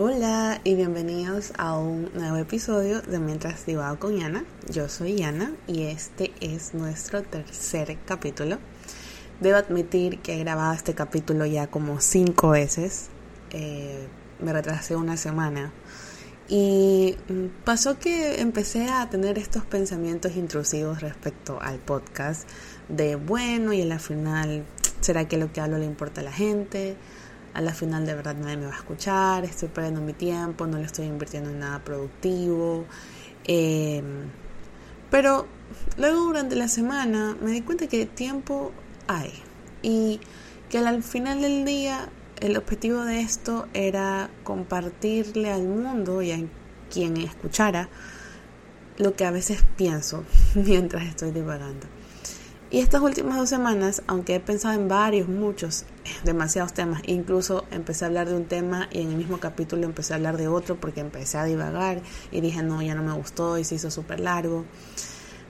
Hola y bienvenidos a un nuevo episodio de Mientras Divago con Yana. Yo soy Yana y este es nuestro tercer capítulo. Debo admitir que he grabado este capítulo ya como cinco veces. Eh, me retrasé una semana. Y mm, pasó que empecé a tener estos pensamientos intrusivos respecto al podcast de bueno y a la final, ¿será que lo que hablo le importa a la gente? A la final de verdad nadie me va a escuchar, estoy perdiendo mi tiempo, no le estoy invirtiendo en nada productivo. Em, pero luego durante la semana me di cuenta que tiempo hay y que al final del día el objetivo de esto era compartirle al mundo y a quien escuchara lo que a veces pienso mientras estoy divagando. Y estas últimas dos semanas, aunque he pensado en varios, muchos, demasiados temas, incluso empecé a hablar de un tema y en el mismo capítulo empecé a hablar de otro porque empecé a divagar y dije, no, ya no me gustó y se hizo súper largo.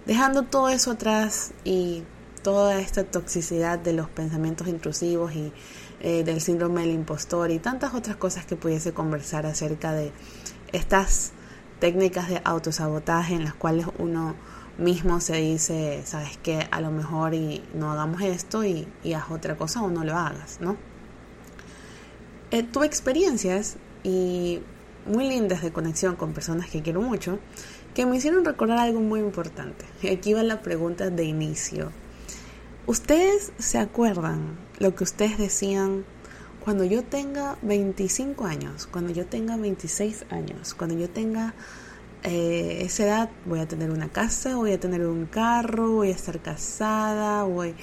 Dejando todo eso atrás y toda esta toxicidad de los pensamientos intrusivos y eh, del síndrome del impostor y tantas otras cosas que pudiese conversar acerca de estas técnicas de autosabotaje en las cuales uno mismo se dice, sabes que a lo mejor y no hagamos esto y, haz otra cosa o no lo hagas, ¿no? Eh, tuve experiencias y muy lindas de conexión con personas que quiero mucho que me hicieron recordar algo muy importante. Y aquí va la pregunta de inicio. ¿Ustedes se acuerdan lo que ustedes decían cuando yo tenga 25 años, cuando yo tenga 26 años, cuando yo tenga eh, esa edad voy a tener una casa, voy a tener un carro, voy a estar casada, voy...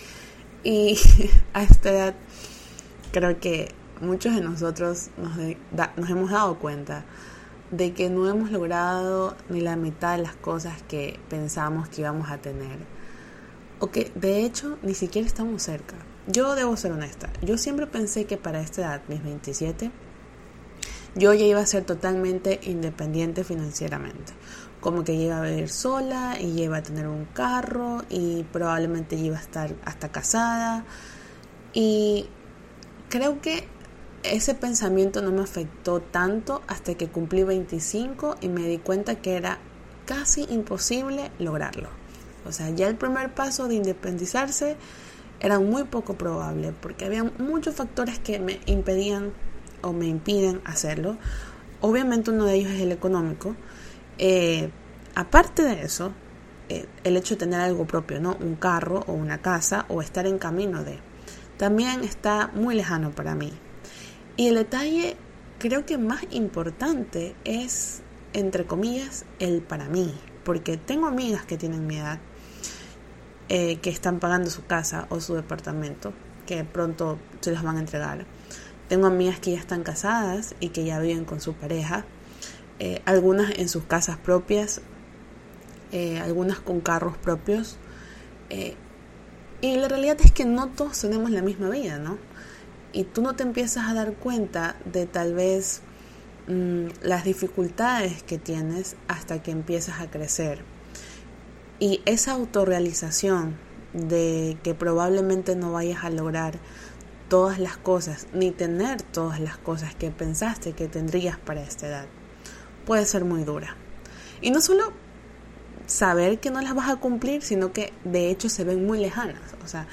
Y a esta edad creo que muchos de nosotros nos, nos hemos dado cuenta de que no hemos logrado ni la mitad de las cosas que pensamos que íbamos a tener. O que de hecho ni siquiera estamos cerca. Yo debo ser honesta. Yo siempre pensé que para esta edad, mis 27, yo ya iba a ser totalmente independiente financieramente. Como que iba a vivir sola y iba a tener un carro y probablemente iba a estar hasta casada. Y creo que ese pensamiento no me afectó tanto hasta que cumplí 25 y me di cuenta que era casi imposible lograrlo. O sea, ya el primer paso de independizarse era muy poco probable porque había muchos factores que me impedían o me impiden hacerlo. Obviamente uno de ellos es el económico. Eh, aparte de eso, eh, el hecho de tener algo propio, ¿no? Un carro o una casa o estar en camino de. También está muy lejano para mí. Y el detalle creo que más importante es, entre comillas, el para mí. Porque tengo amigas que tienen mi edad, eh, que están pagando su casa o su departamento, que pronto se los van a entregar. Tengo amigas que ya están casadas y que ya viven con su pareja, eh, algunas en sus casas propias, eh, algunas con carros propios. Eh, y la realidad es que no todos tenemos la misma vida, ¿no? Y tú no te empiezas a dar cuenta de tal vez mm, las dificultades que tienes hasta que empiezas a crecer. Y esa autorrealización de que probablemente no vayas a lograr todas las cosas, ni tener todas las cosas que pensaste que tendrías para esta edad. Puede ser muy dura. Y no solo saber que no las vas a cumplir, sino que de hecho se ven muy lejanas. O sea,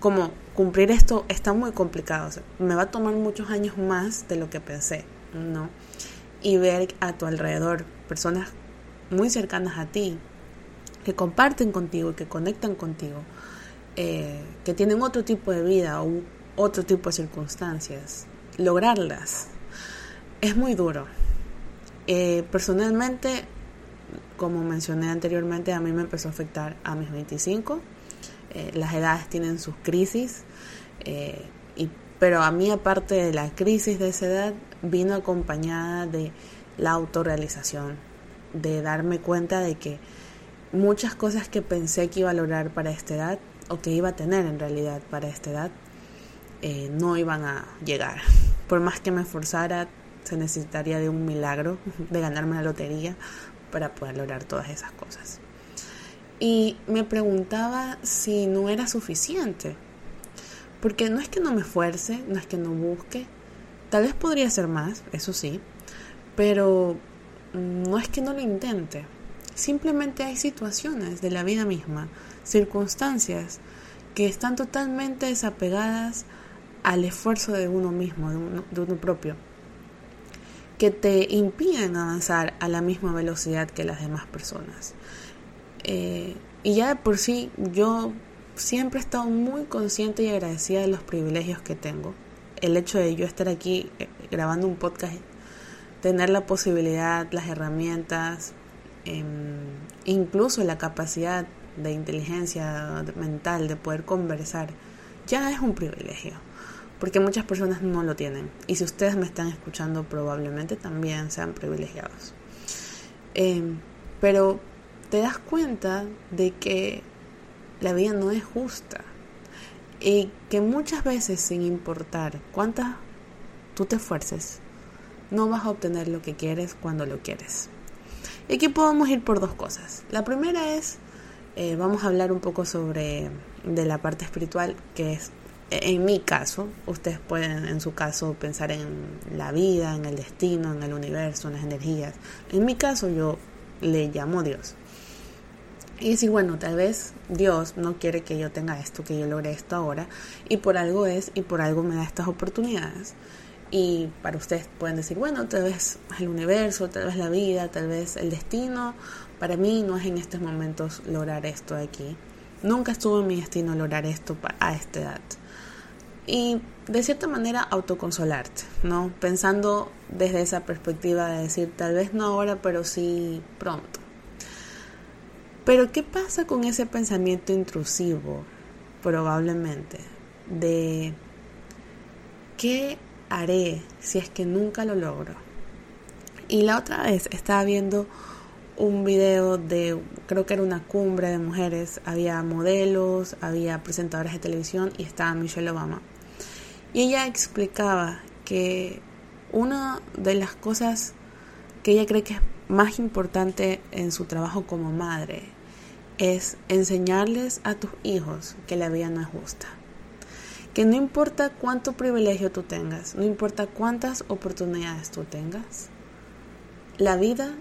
como cumplir esto está muy complicado. me va a tomar muchos años más de lo que pensé, ¿no? Y ver a tu alrededor personas muy cercanas a ti, que comparten contigo, que conectan contigo, eh, que tienen otro tipo de vida o otro tipo de circunstancias, lograrlas es muy duro. Eh, personalmente, como mencioné anteriormente, a mí me empezó a afectar a mis 25. Eh, las edades tienen sus crisis, eh, pero a mí aparte de la crisis de esa edad, vino acompañada de la autorrealización, de darme cuenta de que muchas cosas que pensé que iba a lograr para esta edad, o que iba a tener en realidad para esta edad, eh, no iban a llegar. Por más que me esforzara, se necesitaría de un milagro, de ganarme la lotería para poder lograr todas esas cosas. Y me preguntaba si no era suficiente. Porque no es que no me esfuerce, no es que no busque. Tal vez podría ser más, eso sí. Pero no es que no lo intente, simplemente hay situaciones de la vida misma, circunstancias que están totalmente desapegadas al esfuerzo de uno mismo, de uno, propio, que te impiden avanzar a la misma velocidad que las demás personas. Eh, y ya de por sí yo siempre he estado muy consciente y agradecida de los privilegios que tengo. El hecho de yo estar aquí eh, grabando un podcast, tener la posibilidad, las herramientas, em, incluso la capacidad de inteligencia mental de poder conversar, ya es un privilegio. Porque muchas personas no lo tienen. Y si ustedes me están escuchando, probablemente también sean privilegiados. Em, pero te das cuenta de que la vida no es justa y que muchas veces sin importar cuántas tú te esfuerces, no vas a obtener lo que quieres cuando lo quieres. Y aquí podemos ir por dos cosas. La primera es, eh, vamos a hablar un poco sobre de la parte espiritual, que es, en mi caso, ustedes pueden en su caso pensar en la vida, en el destino, en el universo, en las energías. En mi caso yo le llamo Dios. Y decir, bueno, tal vez Dios no quiere que yo tenga esto, que yo logre esto ahora, y por algo es, y por algo me da estas oportunidades. Y para ustedes pueden decir, bueno, tal vez el universo, tal vez la vida, tal vez el destino, para mí no es en estos momentos lograr esto aquí. Nunca estuvo en mi destino lograr esto a esta edad. Y de cierta manera autoconsolarte, ¿no? Pensando desde esa perspectiva de decir, tal vez no ahora, pero sí pronto. Pero ¿qué pasa con ese pensamiento intrusivo, probablemente, de qué haré si es que nunca lo logro? Y la otra vez estaba viendo un video de, creo que era una cumbre de mujeres, había modelos, había presentadoras de televisión y estaba Michelle Obama. Y ella explicaba que una de las cosas que ella cree que es más importante en su trabajo como madre es enseñarles a tus hijos que la vida no es justa. Que no importa cuánto privilegio tú tengas, no importa cuántas oportunidades tú tengas, la vida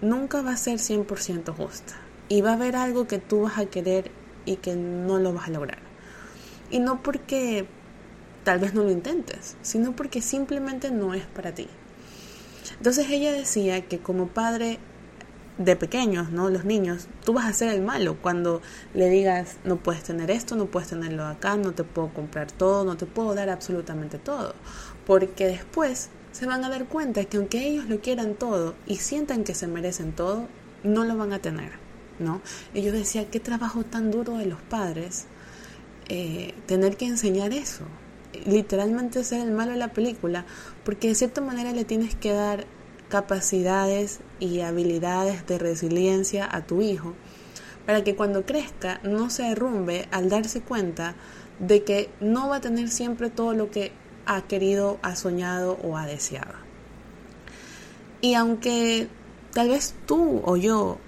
nunca va a ser 100% justa. Y va a haber algo que tú vas a querer y que no lo vas a lograr. Y no porque tal vez no lo intentes, sino porque simplemente no es para ti. Entonces ella decía que como padre de pequeños, ¿no? Los niños, tú vas a ser el malo cuando le digas, no puedes tener esto, no puedes tenerlo acá, no te puedo comprar todo, no te puedo dar absolutamente todo. Porque después se van a dar cuenta que aunque ellos lo quieran todo y sientan que se merecen todo, no lo van a tener, ¿no? Y yo decía, qué trabajo tan duro de los padres eh, tener que enseñar eso. Literalmente ser el malo de la película, porque de cierta manera le tienes que dar capacidades y habilidades de resiliencia a tu hijo para que cuando crezca no se derrumbe al darse cuenta de que no va a tener siempre todo lo que ha querido, ha soñado o ha deseado. Y aunque tal vez tú o yo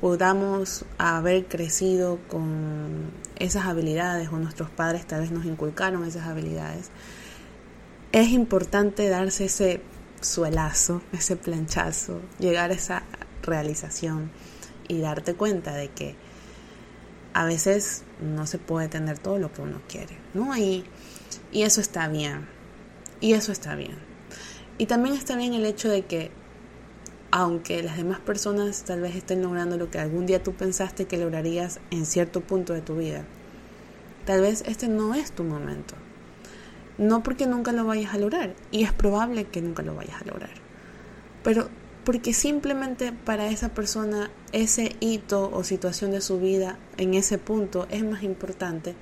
podamos haber crecido con esas habilidades o nuestros padres tal vez nos inculcaron esas habilidades, es importante darse ese suelazo, ese planchazo, llegar a esa realización y darte cuenta de que a veces no se puede tener todo lo que uno quiere, ¿no? Y, y eso está bien, y eso está bien. Y también está bien el hecho de que aunque las demás personas tal vez estén logrando lo que algún día tú pensaste que lograrías en cierto punto de tu vida, tal vez este no es tu momento. No porque nunca lo vayas a lograr, y es probable que nunca lo vayas a lograr, pero porque simplemente para esa persona ese hito o situación de su vida en ese punto es más importante.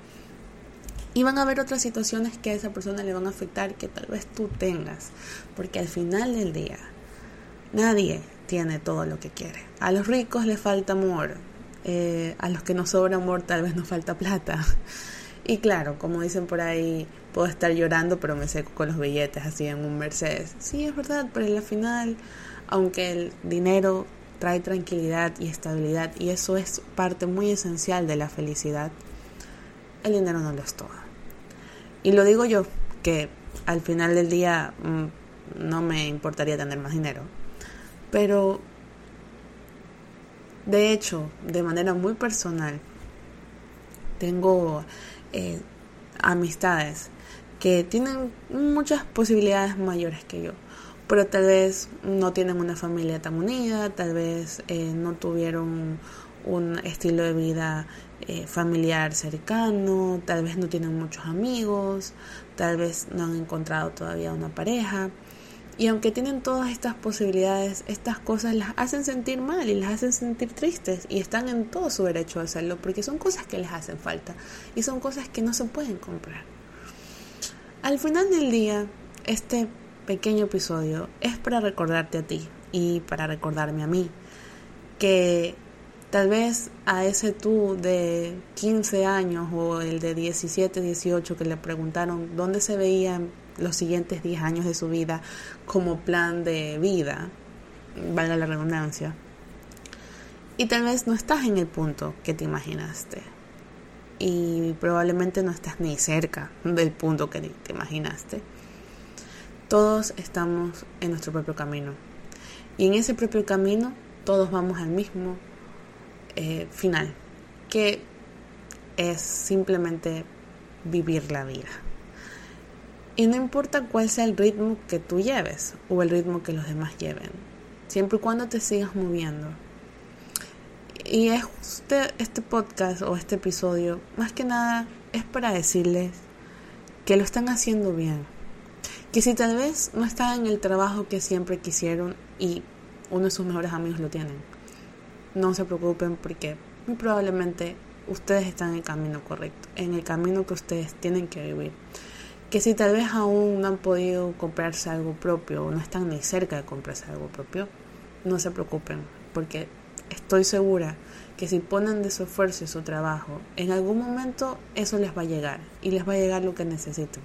Y van a haber otras situaciones que a esa persona le van a afectar que tal vez tú tengas, porque al final del día nadie tiene todo lo que quiere. A los ricos les falta amor, eh, a los que nos sobra amor tal vez nos falta plata. Y claro, como dicen por ahí, puedo estar llorando, pero me seco con los billetes así en un Mercedes. Sí, es verdad, pero al final, aunque el dinero trae tranquilidad y estabilidad, y eso es parte muy esencial de la felicidad, el dinero no lo es todo. Y lo digo yo, que al final del día, mm, no me importaría tener más dinero. Pero, de hecho, de manera muy personal, tengo eh, amistades que tienen muchas posibilidades mayores que yo, pero tal vez no tienen una familia tan unida, tal vez eh, no tuvieron un estilo de vida eh, familiar cercano, tal vez no tienen muchos amigos, tal vez no han encontrado todavía una pareja. Y aunque tienen todas estas posibilidades, estas cosas las hacen sentir mal y las hacen sentir tristes y están en todo su derecho a hacerlo porque son cosas que les hacen falta y son cosas que no se pueden comprar. Al final del día, este pequeño episodio es para recordarte a ti y para recordarme a mí que tal vez a ese tú de 15 años o el de 17, 18 que le preguntaron dónde se veían los siguientes 10 años de su vida como plan de vida, valga la redundancia. Y tal vez no estás en el punto que te imaginaste. Y probablemente no estás ni cerca del punto que te imaginaste. Todos estamos en nuestro propio camino. Y en ese propio camino todos vamos al mismo eh, final, que es simplemente vivir la vida. Y no importa cuál sea el ritmo que tú lleves o el ritmo que los demás lleven, siempre y cuando te sigas moviendo. Y este, este podcast o este episodio, más que nada, es para decirles que lo están haciendo bien. Que si tal vez no están en el trabajo que siempre quisieron y uno de sus mejores amigos lo tienen, no se preocupen porque muy probablemente ustedes están en el camino correcto, en el camino que ustedes tienen que vivir que si tal vez aún no han podido comprarse algo propio o no están ni cerca de comprarse algo propio, no se preocupen, porque estoy segura que si ponen de su esfuerzo y su trabajo, en algún momento eso les va a llegar y les va a llegar lo que necesitan.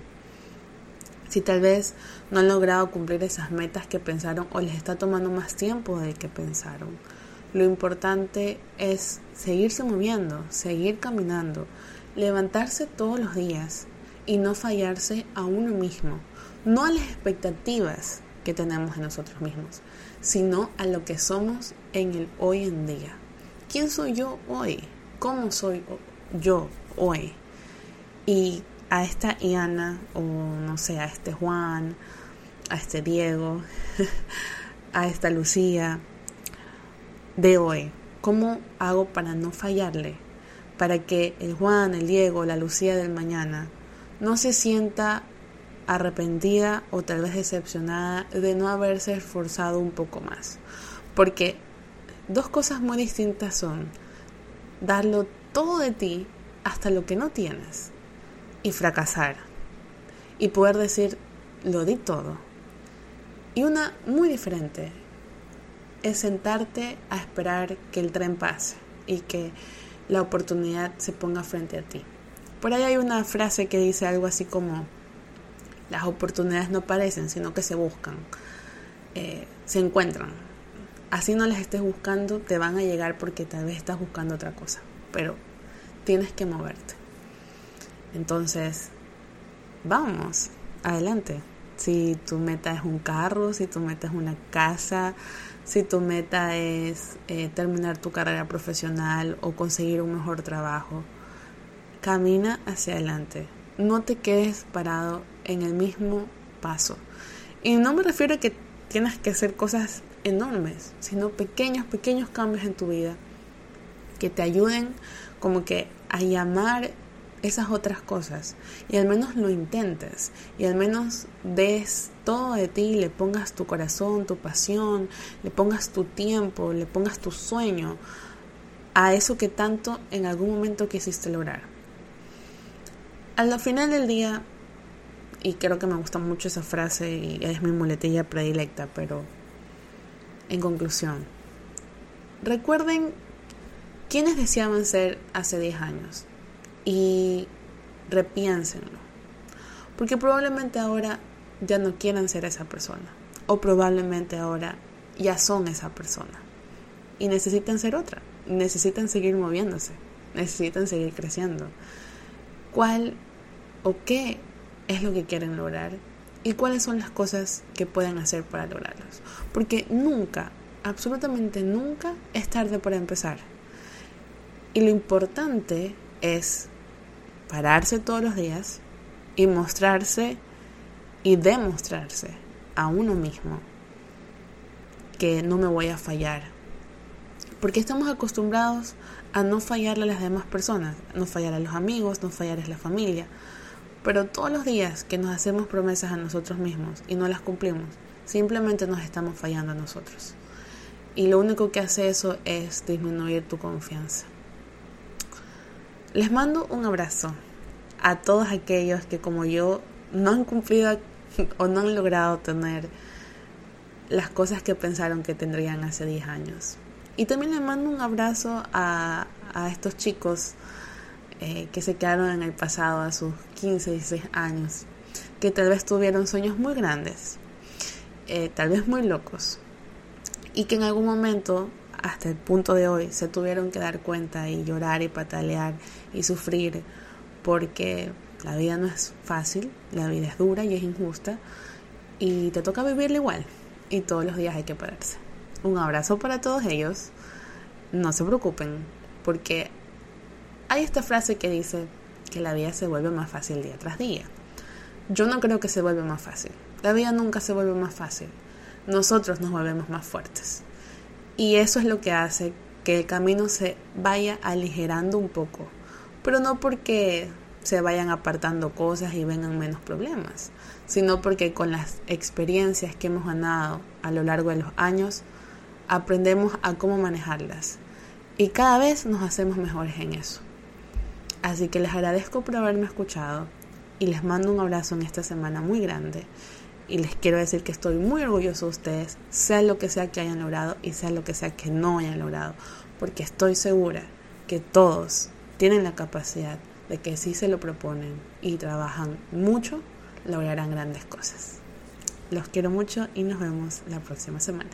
Si tal vez no han logrado cumplir esas metas que pensaron o les está tomando más tiempo del que pensaron, lo importante es seguirse moviendo, seguir caminando, levantarse todos los días y no fallarse a uno mismo, no a las expectativas que tenemos de nosotros mismos, sino a lo que somos en el hoy en día. ¿Quién soy yo hoy? ¿Cómo soy yo hoy? Y a esta Iana, o no sé, a este Juan, a este Diego, a esta Lucía de hoy, ¿cómo hago para no fallarle? Para que el Juan, el Diego, la Lucía del mañana no se sienta arrepentida o tal vez decepcionada de no haberse esforzado un poco más. Porque dos cosas muy distintas son darlo todo de ti hasta lo que no tienes y fracasar y poder decir lo di todo. Y una muy diferente es sentarte a esperar que el tren pase y que la oportunidad se ponga frente a ti. Por ahí hay una frase que dice algo así como, las oportunidades no parecen, sino que se buscan, eh, se encuentran. Así no las estés buscando, te van a llegar porque tal vez estás buscando otra cosa, pero tienes que moverte. Entonces, vamos, adelante. Si tu meta es un carro, si tu meta es una casa, si tu meta es eh, terminar tu carrera profesional o conseguir un mejor trabajo, Camina hacia adelante. No te quedes parado en el mismo paso. Y no me refiero a que tienes que hacer cosas enormes, sino pequeños, pequeños cambios en tu vida que te ayuden como que a llamar esas otras cosas y al menos lo intentes y al menos des todo de ti, le pongas tu corazón, tu pasión, le pongas tu tiempo, le pongas tu sueño a eso que tanto en algún momento quisiste lograr. Al final del día, y creo que me gusta mucho esa frase y es mi muletilla predilecta, pero en conclusión, recuerden quiénes deseaban ser hace 10 años y repiénsenlo, porque probablemente ahora ya no quieran ser esa persona o probablemente ahora ya son esa persona y necesitan ser otra, necesitan seguir moviéndose, necesitan seguir creciendo. ¿Cuál o qué es lo que quieren lograr y cuáles son las cosas que pueden hacer para lograrlos. Porque nunca, absolutamente nunca es tarde para empezar. Y lo importante es pararse todos los días y mostrarse y demostrarse a uno mismo que no me voy a fallar. Porque estamos acostumbrados a no fallarle a las demás personas, no fallar a los amigos, no fallar a la familia. Pero todos los días que nos hacemos promesas a nosotros mismos y no las cumplimos, simplemente nos estamos fallando a nosotros. Y lo único que hace eso es disminuir tu confianza. Les mando un abrazo a todos aquellos que como yo no han cumplido o no han logrado tener las cosas que pensaron que tendrían hace 10 años. Y también les mando un abrazo a, estos chicos eh, que se quedaron en el pasado a sus 15, 16 años, que tal vez tuvieron sueños muy grandes, eh, tal vez muy locos, y que en algún momento, hasta el punto de hoy, se tuvieron que dar cuenta y llorar y patalear y sufrir porque la vida no es fácil, la vida es dura y es injusta y te toca vivirla igual y todos los días hay que pararse. Un abrazo para todos ellos. No se preocupen porque hay esta frase que dice que la vida se vuelve más fácil día tras día. Yo no creo que se vuelva más fácil. La vida nunca se vuelve más fácil. Nosotros nos volvemos más fuertes. Y eso es lo que hace que el camino se vaya aligerando un poco. Pero no porque se vayan apartando cosas y vengan menos problemas, sino porque con las experiencias que hemos ganado a lo largo de los años, aprendemos a cómo manejarlas y cada vez nos hacemos mejores en eso. Así que les agradezco por haberme escuchado y les mando un abrazo en esta semana muy grande y les quiero decir que estoy muy orgulloso de ustedes, sea lo que sea que hayan logrado y sea lo que sea que no hayan logrado, porque estoy segura que todos tienen la capacidad de que si se lo proponen y trabajan mucho, lograrán grandes cosas. Los quiero mucho y nos vemos la próxima semana.